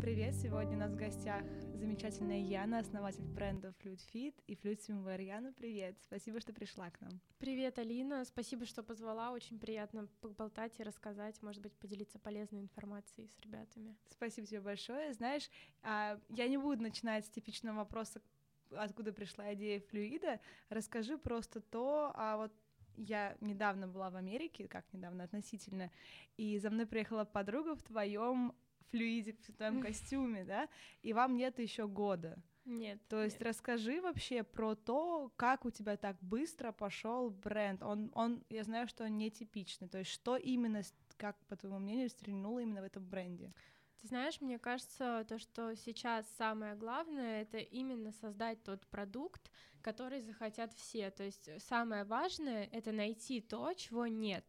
привет! Сегодня у нас в гостях замечательная Яна, основатель бренда Flute Fit и Flute Swimwear. Яна, привет! Спасибо, что пришла к нам. Привет, Алина! Спасибо, что позвала. Очень приятно поболтать и рассказать, может быть, поделиться полезной информацией с ребятами. Спасибо тебе большое. Знаешь, а, я не буду начинать с типичного вопроса, откуда пришла идея флюида. Расскажи просто то, а вот я недавно была в Америке, как недавно относительно, и за мной приехала подруга в твоем флюиде, в твоем костюме, да, и вам нет еще года. Нет. То есть нет. расскажи вообще про то, как у тебя так быстро пошел бренд. Он, он, я знаю, что он нетипичный. То есть что именно, как по твоему мнению, стрельнуло именно в этом бренде? Ты знаешь, мне кажется, то, что сейчас самое главное, это именно создать тот продукт, который захотят все. То есть самое важное — это найти то, чего нет,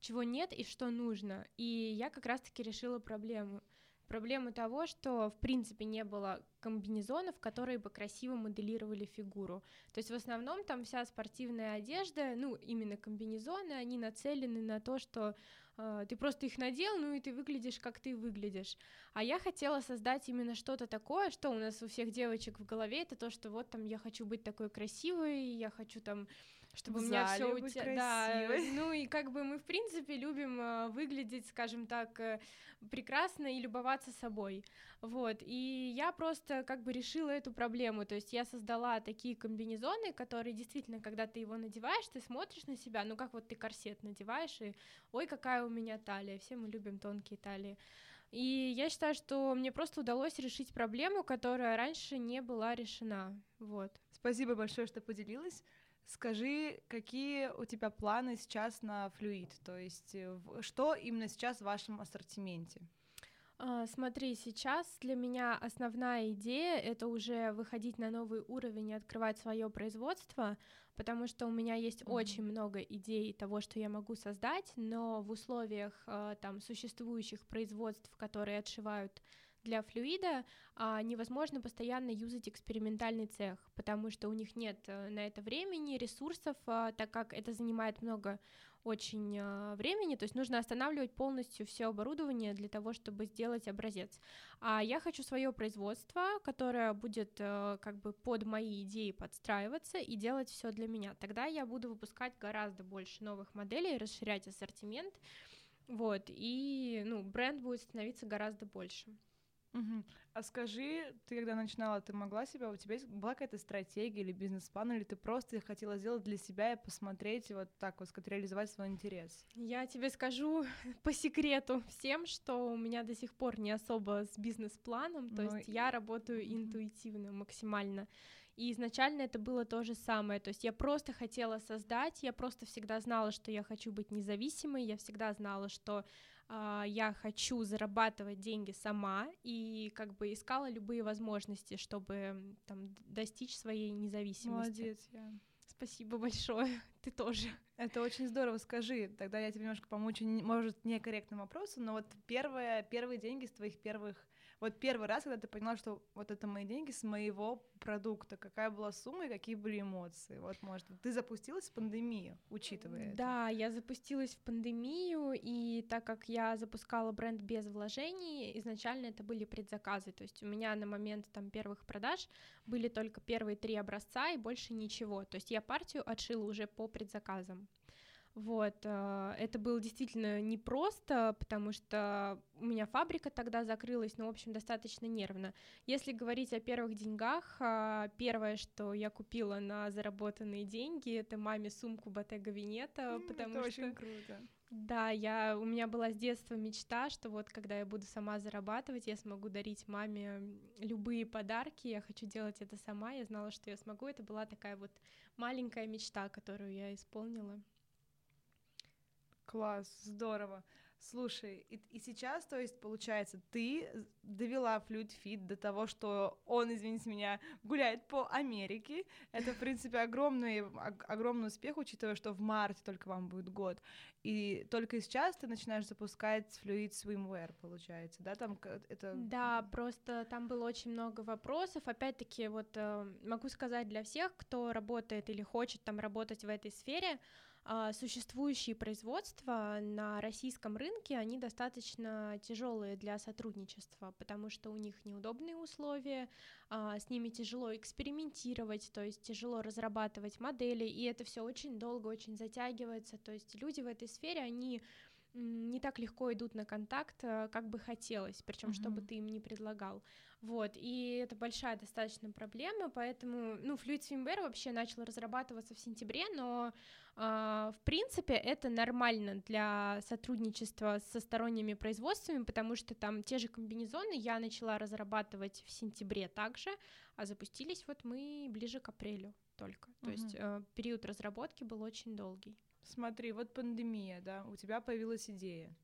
чего нет и что нужно. И я как раз-таки решила проблему — проблему того, что в принципе не было комбинезонов, которые бы красиво моделировали фигуру. То есть в основном там вся спортивная одежда, ну именно комбинезоны, они нацелены на то, что э, ты просто их надел, ну и ты выглядишь как ты выглядишь. А я хотела создать именно что-то такое, что у нас у всех девочек в голове, это то, что вот там я хочу быть такой красивой, я хочу там, чтобы у меня все у тебя, да, ну и как бы мы в принципе любим э, выглядеть, скажем так, э, прекрасно и любоваться собой, вот. И я просто как бы решила эту проблему, то есть я создала такие комбинезоны, которые действительно, когда ты его надеваешь, ты смотришь на себя, ну как вот ты корсет надеваешь, и ой, какая у меня талия, все мы любим тонкие талии. И я считаю, что мне просто удалось решить проблему, которая раньше не была решена, вот. Спасибо большое, что поделилась. Скажи, какие у тебя планы сейчас на флюид? То есть, э, что именно сейчас в вашем ассортименте? А, смотри, сейчас для меня основная идея это уже выходить на новый уровень и открывать свое производство, потому что у меня есть mm-hmm. очень много идей того, что я могу создать, но в условиях а, там существующих производств, которые отшивают для флюида а, невозможно постоянно юзать экспериментальный цех, потому что у них нет э, на это времени, ресурсов, а, так как это занимает много очень а, времени, то есть нужно останавливать полностью все оборудование для того, чтобы сделать образец. А я хочу свое производство, которое будет а, как бы под мои идеи подстраиваться и делать все для меня. Тогда я буду выпускать гораздо больше новых моделей, расширять ассортимент, вот, и, ну, бренд будет становиться гораздо больше. Угу. А скажи, ты когда начинала, ты могла себя, у тебя была какая-то стратегия или бизнес-план, или ты просто хотела сделать для себя и посмотреть, вот так вот, сказать, реализовать свой интерес? Я тебе скажу по секрету всем, что у меня до сих пор не особо с бизнес-планом, то ну, есть и... я работаю интуитивно максимально. И изначально это было то же самое, то есть я просто хотела создать, я просто всегда знала, что я хочу быть независимой, я всегда знала, что я хочу зарабатывать деньги сама, и как бы искала любые возможности, чтобы там достичь своей независимости. Молодец, я. Спасибо большое, ты тоже. Это очень здорово, скажи, тогда я тебе немножко помочу, может, некорректным вопросом, но вот первые, первые деньги с твоих первых, вот первый раз, когда ты поняла, что вот это мои деньги с моего продукта, какая была сумма и какие были эмоции, вот, может, ты запустилась в пандемию, учитывая Да, это. я запустилась в пандемию, и так как я запускала бренд без вложений, изначально это были предзаказы, то есть у меня на момент там первых продаж были только первые три образца и больше ничего, то есть я партию отшила уже по предзаказам. Вот, э, это было действительно непросто, потому что у меня фабрика тогда закрылась, но, в общем, достаточно нервно. Если говорить о первых деньгах, э, первое, что я купила на заработанные деньги, это маме сумку Bottega Veneta, mm, потому это что... очень круто. Да, я, у меня была с детства мечта, что вот когда я буду сама зарабатывать, я смогу дарить маме любые подарки, я хочу делать это сама, я знала, что я смогу, это была такая вот маленькая мечта, которую я исполнила. Класс, здорово. Слушай, и, и сейчас, то есть, получается, ты довела Fluid Fit до того, что он, извините меня, гуляет по Америке. Это, в принципе, огромный, огромный успех, учитывая, что в марте только вам будет год. И только сейчас ты начинаешь запускать Fluid swimwear, получается, да? Там это... Да, просто там было очень много вопросов. Опять-таки, вот э, могу сказать для всех, кто работает или хочет там работать в этой сфере, существующие производства на российском рынке, они достаточно тяжелые для сотрудничества, потому что у них неудобные условия, а, с ними тяжело экспериментировать, то есть тяжело разрабатывать модели, и это все очень долго, очень затягивается, то есть люди в этой сфере, они не так легко идут на контакт, э, как бы хотелось, причем, mm-hmm. чтобы ты им не предлагал. Вот, и это большая достаточно проблема, поэтому, ну, Fluid Swimwear вообще начал разрабатываться в сентябре, но, э, в принципе, это нормально для сотрудничества со сторонними производствами, потому что там те же комбинезоны я начала разрабатывать в сентябре также, а запустились вот мы ближе к апрелю только, то mm-hmm. есть э, период разработки был очень долгий. Смотри, вот пандемия, да, у тебя появилась идея.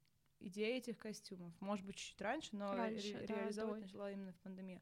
Идея этих костюмов. Может быть, чуть раньше, но раньше, ре- да, реализовывать да. начала именно в пандемию.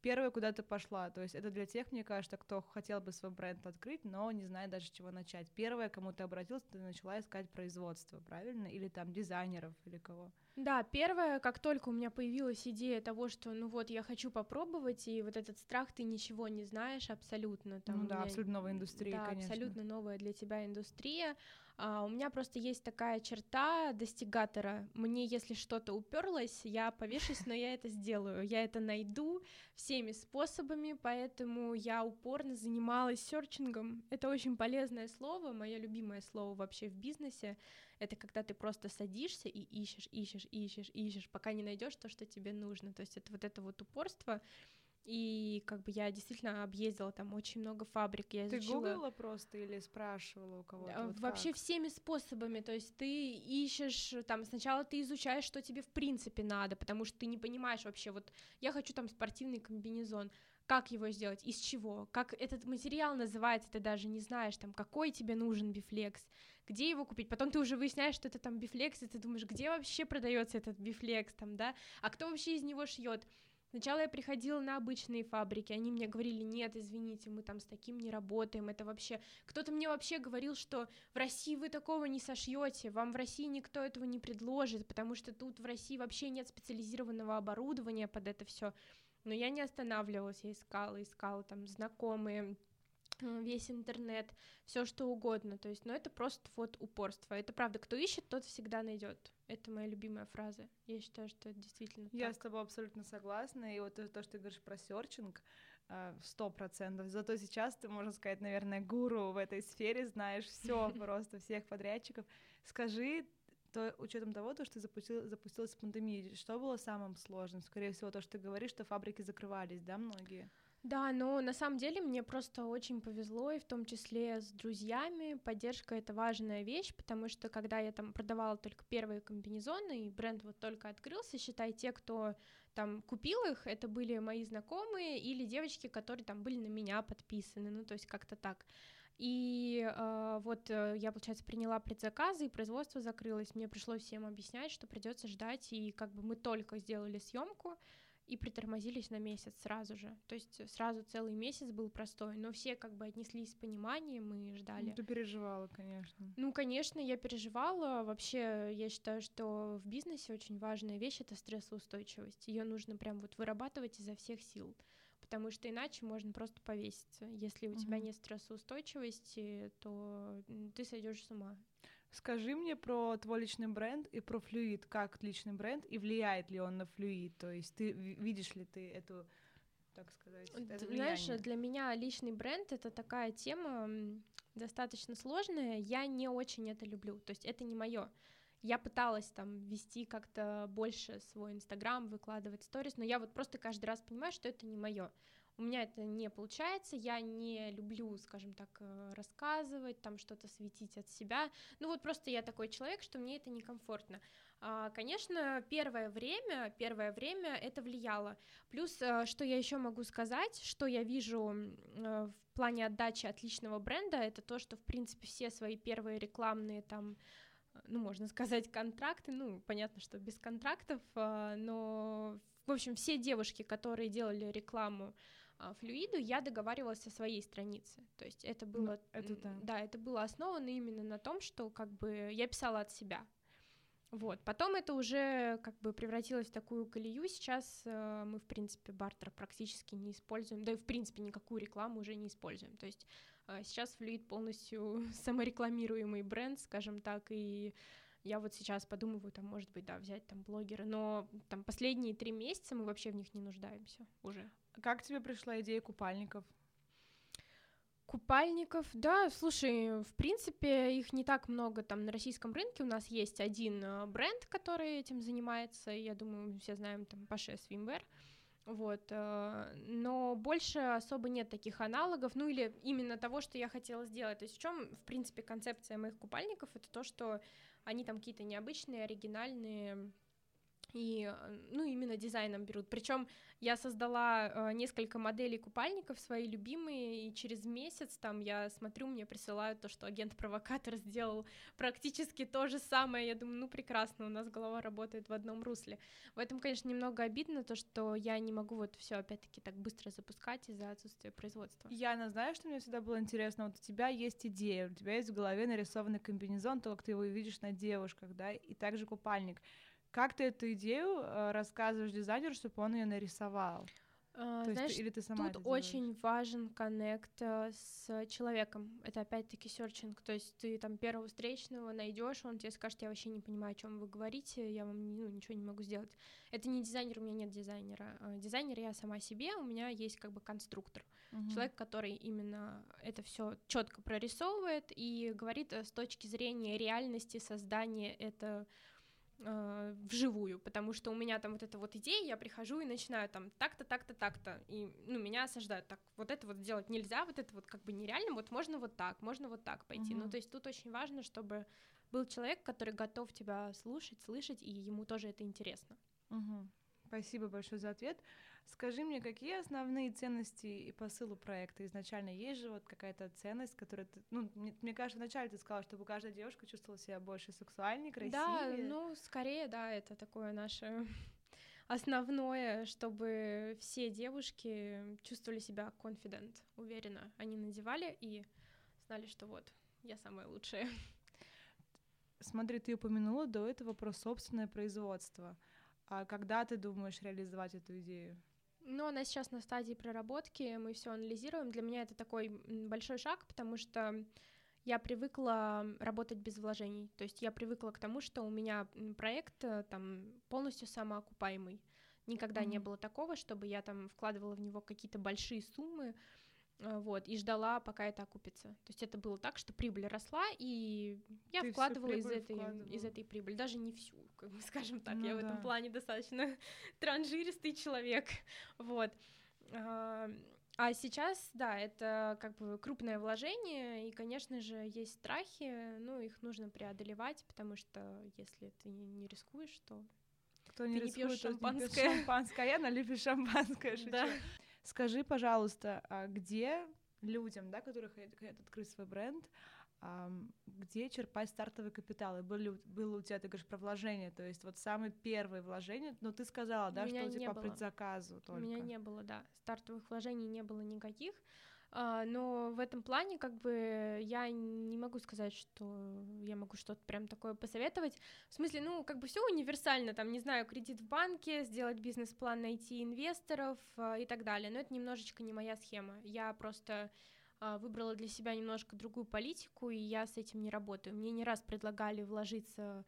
Первая куда ты пошла, то есть это для тех, мне кажется, кто хотел бы свой бренд открыть, но не знает даже, чего начать. Первое, кому ты обратился, ты начала искать производство, правильно? Или там дизайнеров, или кого? Да, первое, как только у меня появилась идея того, что, ну вот, я хочу попробовать, и вот этот страх, ты ничего не знаешь абсолютно. Там, ну да, меня... абсолютно новая индустрия, да, конечно. абсолютно новая для тебя индустрия. А, у меня просто есть такая черта достигатора. Мне, если что-то уперлось, я повешусь, но я это сделаю. Я это найду всеми способами, поэтому я упорно занималась серчингом. Это очень полезное слово, мое любимое слово вообще в бизнесе это когда ты просто садишься и ищешь, ищешь, ищешь, ищешь, пока не найдешь то, что тебе нужно. То есть это вот это вот упорство. И как бы я действительно объездила там очень много фабрик. Я изучила... Ты гуглила просто или спрашивала у кого-то? Вот Вообще как? всеми способами. То есть ты ищешь, там сначала ты изучаешь, что тебе в принципе надо, потому что ты не понимаешь вообще, вот я хочу там спортивный комбинезон как его сделать, из чего, как этот материал называется, ты даже не знаешь, там, какой тебе нужен бифлекс, где его купить, потом ты уже выясняешь, что это там бифлекс, и ты думаешь, где вообще продается этот бифлекс, там, да, а кто вообще из него шьет. Сначала я приходила на обычные фабрики, они мне говорили, нет, извините, мы там с таким не работаем, это вообще... Кто-то мне вообще говорил, что в России вы такого не сошьете, вам в России никто этого не предложит, потому что тут в России вообще нет специализированного оборудования под это все. Но я не останавливалась, я искала, искала там знакомые, весь интернет, все что угодно. То есть, но ну, это просто вот упорство. Это правда, кто ищет, тот всегда найдет. Это моя любимая фраза. Я считаю, что это действительно. Я так. с тобой абсолютно согласна. И вот то, что ты говоришь про серчинг, э, сто процентов. Зато сейчас ты, можно сказать, наверное, гуру в этой сфере, знаешь все просто всех подрядчиков. Скажи, то учетом того, то, что запустил, запустилась пандемия, что было самым сложным? Скорее всего, то, что ты говоришь, что фабрики закрывались, да, многие? Да, но на самом деле мне просто очень повезло, и в том числе с друзьями. Поддержка — это важная вещь, потому что когда я там продавала только первые комбинезоны, и бренд вот только открылся, считай, те, кто там купил их, это были мои знакомые или девочки, которые там были на меня подписаны, ну, то есть как-то так. И э, вот э, я, получается, приняла предзаказы, и производство закрылось. Мне пришлось всем объяснять, что придется ждать, и как бы мы только сделали съемку и притормозились на месяц сразу же. То есть сразу целый месяц был простой, но все как бы отнеслись с пониманием и ждали. Ну, ты переживала, конечно. Ну, конечно, я переживала. Вообще, я считаю, что в бизнесе очень важная вещь — это стрессоустойчивость. Ее нужно прям вот вырабатывать изо всех сил потому что иначе можно просто повеситься. Если у тебя нет стрессоустойчивости, то ты сойдешь с ума. Скажи мне про твой личный бренд и про флюид, как личный бренд, и влияет ли он на флюид, то есть ты видишь ли ты эту, так сказать, это Знаешь, для меня личный бренд — это такая тема достаточно сложная, я не очень это люблю, то есть это не мое. Я пыталась там вести как-то больше свой Инстаграм, выкладывать сторис, но я вот просто каждый раз понимаю, что это не мое. У меня это не получается, я не люблю, скажем так, э, рассказывать, там что-то светить от себя. Ну вот просто я такой человек, что мне это некомфортно. А, конечно, первое время, первое время это влияло. Плюс, э, что я еще могу сказать, что я вижу э, в плане отдачи отличного бренда, это то, что, в принципе, все свои первые рекламные там ну, можно сказать, контракты, ну, понятно, что без контрактов, а, но, в общем, все девушки, которые делали рекламу а, флюиду, я договаривалась со своей страницы, то есть это ну, было, ну, это да. да, это было основано именно на том, что как бы я писала от себя, вот, потом это уже как бы превратилось в такую колею. Сейчас э, мы, в принципе, бартер практически не используем, да и, в принципе, никакую рекламу уже не используем. То есть сейчас Fluid полностью саморекламируемый бренд, скажем так, и я вот сейчас подумываю, там, может быть, да, взять там блогера, но там последние три месяца мы вообще в них не нуждаемся уже. Как тебе пришла идея купальников? Купальников, да, слушай, в принципе, их не так много там на российском рынке. У нас есть один э, бренд, который этим занимается, я думаю, все знаем там Паше Swimwear. Вот, э, но больше особо нет таких аналогов, ну или именно того, что я хотела сделать. То есть в чем, в принципе, концепция моих купальников, это то, что они там какие-то необычные, оригинальные, и, э, ну, именно дизайном берут. Причем я создала э, несколько моделей купальников, свои любимые, и через месяц там я смотрю, мне присылают то, что агент-провокатор сделал практически то же самое. Я думаю, ну, прекрасно, у нас голова работает в одном русле. В этом, конечно, немного обидно, то, что я не могу вот все опять-таки так быстро запускать из-за отсутствия производства. Яна, знаешь, что мне всегда было интересно? Вот у тебя есть идея, у тебя есть в голове нарисованный комбинезон, то, как ты его видишь на девушках, да, и также купальник. Как ты эту идею э, рассказываешь дизайнеру, чтобы он ее нарисовал? Uh, То знаешь, есть, или ты сама тут очень важен коннект uh, с человеком. Это опять-таки серчинг. То есть ты там первого встречного найдешь, он тебе скажет, я вообще не понимаю, о чем вы говорите, я вам ну, ничего не могу сделать. Это не дизайнер, у меня нет дизайнера. Uh, дизайнер я сама себе, у меня есть как бы конструктор. Uh-huh. Человек, который именно это все четко прорисовывает и говорит с точки зрения реальности создания это э, вживую, потому что у меня там вот эта вот идея, я прихожу и начинаю там так-то, так-то, так-то, и, ну, меня осаждают, так, вот это вот сделать нельзя, вот это вот как бы нереально, вот можно вот так, можно вот так пойти, угу. ну, то есть тут очень важно, чтобы был человек, который готов тебя слушать, слышать, и ему тоже это интересно. Угу. Спасибо большое за ответ. Скажи мне, какие основные ценности и посылы проекта? Изначально есть же вот какая-то ценность, которая ты... Ну, мне, мне кажется, вначале ты сказала, чтобы каждая девушка чувствовала себя больше сексуальней, красивее. Да, ну, скорее, да, это такое наше основное, чтобы все девушки чувствовали себя confident, уверенно. Они надевали и знали, что вот, я самая лучшая. Смотри, ты упомянула до этого про собственное производство. А когда ты думаешь реализовать эту идею? Ну, она сейчас на стадии проработки, мы все анализируем. Для меня это такой большой шаг, потому что я привыкла работать без вложений. То есть я привыкла к тому, что у меня проект э, там полностью самоокупаемый. Никогда mm-hmm. не было такого, чтобы я там вкладывала в него какие-то большие суммы, вот, и ждала, пока это окупится. То есть это было так, что прибыль росла, и я Ты вкладывала из этой, из этой прибыли, даже не всю как бы, скажем так. Ну, я да. в этом плане достаточно транжиристый человек, вот. А, а сейчас, да, это как бы крупное вложение, и, конечно же, есть страхи, ну, их нужно преодолевать, потому что если ты не рискуешь, то кто не ты рискует, не пьешь шампанское. Не шампанское, а я налюбишь шампанское, шучу. Да. Скажи, пожалуйста, а где людям, да, которые хотят открыть свой бренд, где черпать стартовый капитал? И были, было у тебя, ты говоришь, про вложение, то есть вот самые первые вложения, но ты сказала, да, что у тебя по предзаказу только. У меня не было, да, стартовых вложений не было никаких, но в этом плане как бы я не могу сказать, что я могу что-то прям такое посоветовать. В смысле, ну, как бы все универсально, там, не знаю, кредит в банке, сделать бизнес-план, найти инвесторов а, и так далее, но это немножечко не моя схема. Я просто а, выбрала для себя немножко другую политику, и я с этим не работаю. Мне не раз предлагали вложиться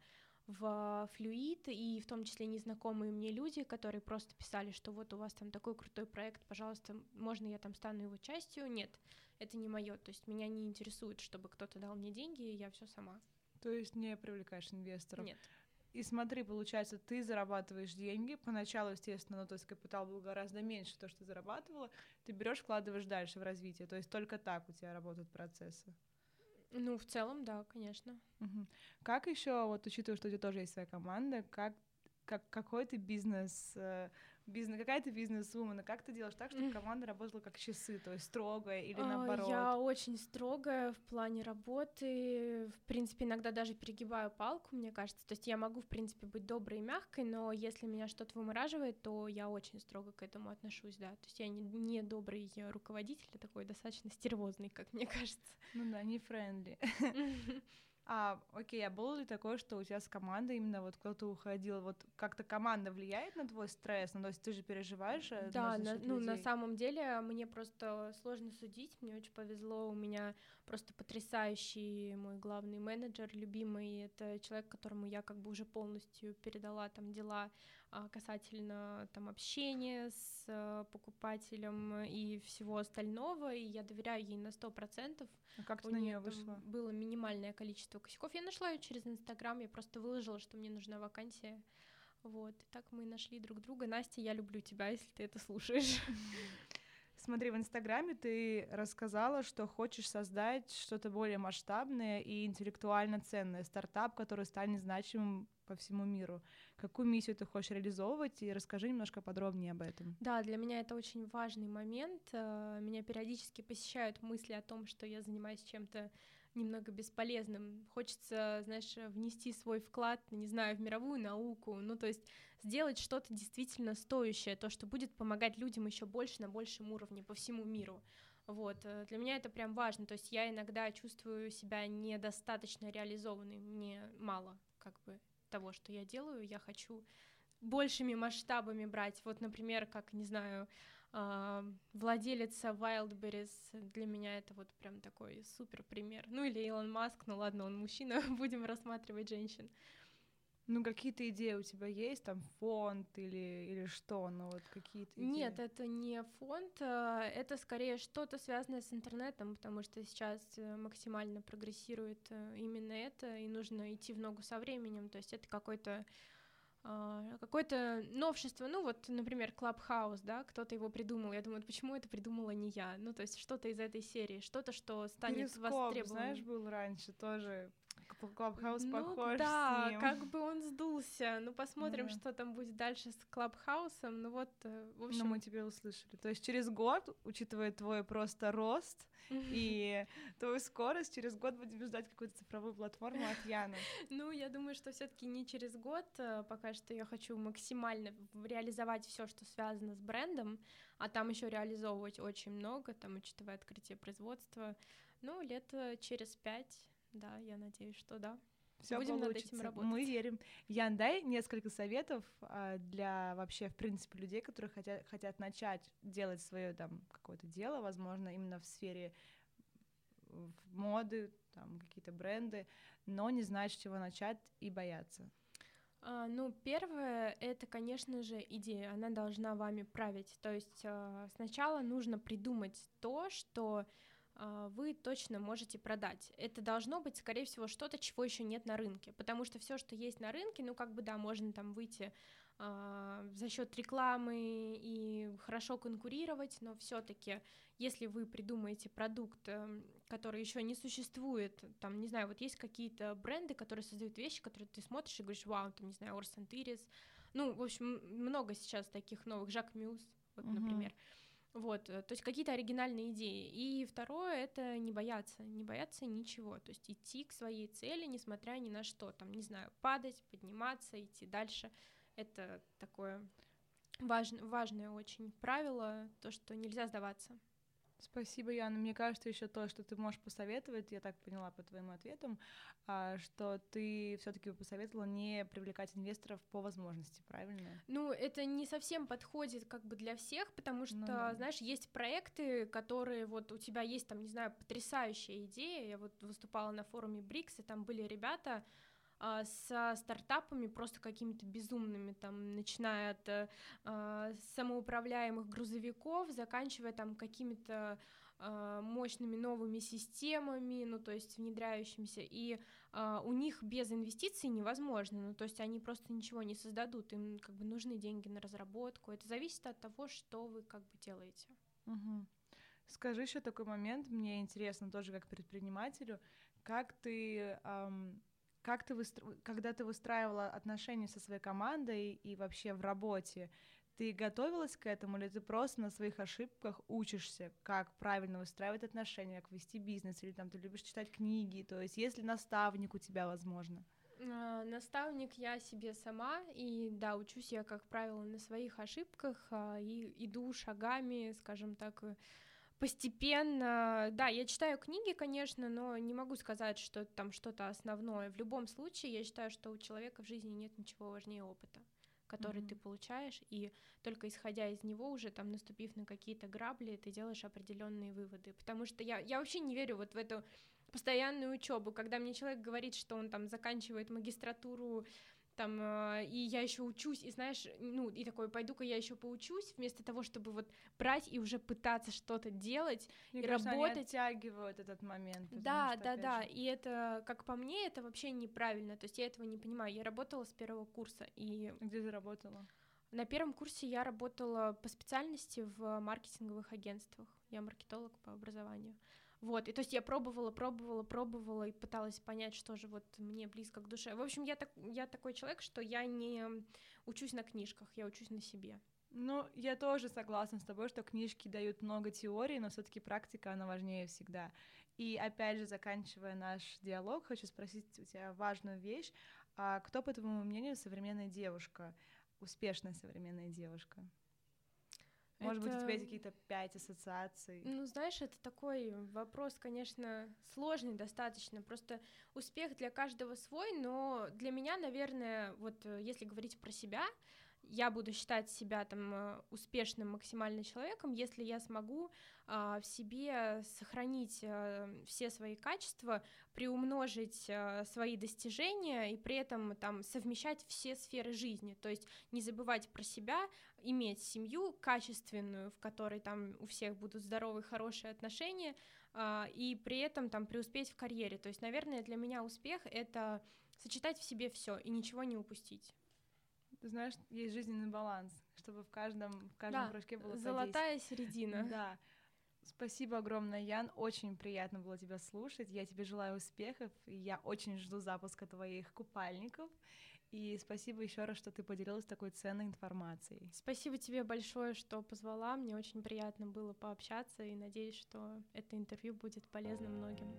в флюид, и в том числе незнакомые мне люди, которые просто писали, что вот у вас там такой крутой проект, пожалуйста, можно я там стану его частью? Нет, это не мое, то есть меня не интересует, чтобы кто-то дал мне деньги, и я все сама. То есть не привлекаешь инвесторов? Нет. И смотри, получается, ты зарабатываешь деньги. Поначалу, естественно, ну, то есть капитал был гораздо меньше, то, что ты зарабатывала. Ты берешь, вкладываешь дальше в развитие. То есть только так у тебя работают процессы. Ну, в целом, да, конечно. Угу. Как еще, вот учитывая, что у тебя тоже есть своя команда, как, как какой ты бизнес э, бизнес, какая ты бизнес-вумен, как ты делаешь так, чтобы команда работала как часы, то есть строгая или наоборот? Я очень строгая в плане работы, в принципе, иногда даже перегибаю палку, мне кажется, то есть я могу, в принципе, быть доброй и мягкой, но если меня что-то вымораживает, то я очень строго к этому отношусь, да, то есть я не, не добрый руководитель, а такой достаточно стервозный, как мне кажется. Ну да, не френдли. А, окей, а было ли такое, что у тебя с командой именно вот кто-то уходил, вот как-то команда влияет на твой стресс? Ну, то есть ты же переживаешь? э, Да, на- ну на людей? самом деле мне просто сложно судить, мне очень повезло, у меня просто потрясающий мой главный менеджер, любимый, это человек, которому я как бы уже полностью передала там дела а, касательно там общения с э, покупателем и всего остального, и я доверяю ей на сто процентов. А как ты У на нее вышла? было минимальное количество косяков. Я нашла ее через Инстаграм, я просто выложила, что мне нужна вакансия. Вот, и так мы нашли друг друга. Настя, я люблю тебя, если ты это слушаешь. Смотри, в Инстаграме ты рассказала, что хочешь создать что-то более масштабное и интеллектуально ценное, стартап, который станет значимым по всему миру. Какую миссию ты хочешь реализовывать, и расскажи немножко подробнее об этом. Да, для меня это очень важный момент. Э, Меня периодически посещают мысли о том, что я занимаюсь чем-то немного бесполезным. Хочется, знаешь, внести свой вклад, не знаю, в мировую науку, ну, то есть сделать что-то действительно стоящее, то, что будет помогать людям еще больше на большем уровне по всему миру. Вот, э, для меня это прям важно, то есть я иногда чувствую себя недостаточно реализованной, мне мало, как бы, того, что я делаю, я хочу большими масштабами брать. Вот, например, как, не знаю, а, владелица Wildberries, для меня это вот прям такой супер пример. Ну или Илон Маск, ну ладно, он мужчина, будем рассматривать женщин. Ну, какие-то идеи у тебя есть, там, фонд или, или что, ну, вот какие-то идеи? Нет, это не фонд, а, это скорее что-то связанное с интернетом, потому что сейчас э, максимально прогрессирует э, именно это, и нужно идти в ногу со временем, то есть это какой-то а, какое-то новшество, ну вот, например, Clubhouse, да, кто-то его придумал, я думаю, почему это придумала не я, ну то есть что-то из этой серии, что-то, что станет Перископ, востребованным. знаешь, был раньше тоже. Клабхаус ну, похож да, с ним. как бы он сдулся. Ну, посмотрим, Да. что там будет дальше с Клабхаусом. Ну вот, э, в общем... Но мы тебя услышали. То есть через год, учитывая твой просто рост и твою скорость, через год будем ждать какую-то цифровую платформу от Яны. Ну, я думаю, что все таки не через год. э, Пока что я хочу максимально реализовать все, что связано с брендом, а там еще реализовывать очень много, там, учитывая открытие производства. Ну, лет через пять, да, я надеюсь, что да. Все Будем над получится. этим работать. Мы верим. Ян, дай несколько советов а, для вообще, в принципе, людей, которые хотят, хотят начать делать свое там какое-то дело, возможно, именно в сфере моды, там какие-то бренды, но не знают, с чего начать и боятся. А, Ну, первое, это, конечно же, идея, она должна вами править. То есть а, сначала нужно придумать то, что вы точно можете продать. Это должно быть, скорее всего, что-то, чего еще нет на рынке, потому что все, что есть на рынке, ну, как бы, да, можно там выйти а, за счет рекламы и хорошо конкурировать, но все-таки, если вы придумаете продукт, эм, который еще не существует, там, не знаю, вот есть какие-то бренды, которые создают вещи, которые ты смотришь и говоришь, вау, там, не знаю, Орс Антирис, ну, в общем, много сейчас таких новых, Жак Мюс, вот, например. Вот, э, то есть какие-то оригинальные идеи. И второе — это не бояться, не бояться ничего, то есть идти к своей цели, несмотря ни на что, там, не знаю, падать, подниматься, идти дальше. Это такое важ- важное очень правило, то, что нельзя сдаваться. Спасибо, Яна. Мне кажется, еще то, что ты можешь посоветовать, я так поняла по твоим ответам, а, что ты все-таки посоветовала не привлекать инвесторов по возможности, правильно? Ну, это не совсем подходит как бы для всех, потому что, Ну да. знаешь, есть проекты, которые вот у тебя есть там, не знаю, потрясающая идея. Я вот выступала на форуме БРИКС, и там были ребята а, со стартапами просто какими-то безумными, там, начиная от э, а, самоуправляемых грузовиков, заканчивая там какими-то а, мощными новыми системами, ну, то есть внедряющимися, и у них без инвестиций невозможно, ну, то есть они просто ничего не создадут, им как бы нужны деньги на разработку, это зависит от того, что вы как бы делаете. Мгм. Скажи еще такой момент, мне интересно тоже как предпринимателю, как ты, ам, как ты выстро- когда ты выстраивала отношения со своей командой и вообще в работе, ты готовилась к этому или ты просто на своих ошибках учишься, как правильно выстраивать отношения, как вести бизнес, или там ты любишь читать книги, то есть есть ли наставник у тебя, возможно? А, Наставник я себе сама, и да, учусь я, как правило, на своих ошибках, а, и иду шагами, скажем так, постепенно, да, я читаю книги, конечно, но не могу сказать, что там что-то основное. В любом случае, я считаю, что у человека в жизни нет ничего важнее опыта который mm-hmm. ты получаешь, и только исходя из него, уже там наступив на какие-то грабли, ты делаешь определенные выводы. Потому что я, я вообще не верю вот в эту постоянную учебу, когда мне человек говорит, что он там заканчивает магистратуру там, э, и я еще учусь, и знаешь, ну, и такой, пойду-ка я еще поучусь, вместо того, чтобы вот брать и уже пытаться что-то делать Мне и кажется, работать. Они оттягивают этот момент. Да, что, да, да, же... и это, как по мне, это вообще неправильно, то есть я этого не понимаю. Я работала с первого курса, и... Где ты работала? На первом курсе я работала по специальности в маркетинговых агентствах. Я маркетолог по образованию. Вот, и то есть я пробовала, пробовала, пробовала и пыталась понять, что же вот мне близко к душе. В общем, я, так, я такой человек, что я не учусь на книжках, я учусь на себе. Ну, я тоже согласна с тобой, что книжки дают много теории, но все таки практика, она важнее всегда. И опять же, заканчивая наш диалог, хочу спросить у тебя важную вещь. А кто, по твоему мнению, современная девушка, успешная современная девушка? Может это... быть, у тебя есть какие-то пять ассоциаций? Ну, знаешь, это такой вопрос, конечно, сложный достаточно. Просто успех для каждого свой, но для меня, наверное, вот э, если говорить про себя, я буду считать себя там э, успешным максимально человеком, если я смогу а, в себе сохранить а, все свои качества, приумножить а, свои достижения и при этом там совмещать все сферы жизни, то есть не забывать про себя, иметь семью качественную, в которой там у всех будут здоровые, хорошие отношения, а, и при этом там преуспеть в карьере. То есть, наверное, для меня успех это сочетать в себе все и ничего не упустить. Ты знаешь, есть жизненный баланс, чтобы в каждом, в каждом да, кружке было Золотая середина. Да. Спасибо огромное, Ян. Очень приятно было тебя слушать. Я тебе желаю успехов. И я очень жду запуска твоих купальников. И спасибо еще раз, что ты поделилась такой ценной информацией. Спасибо тебе большое, что позвала. Мне очень приятно было пообщаться и надеюсь, что это интервью будет полезно многим.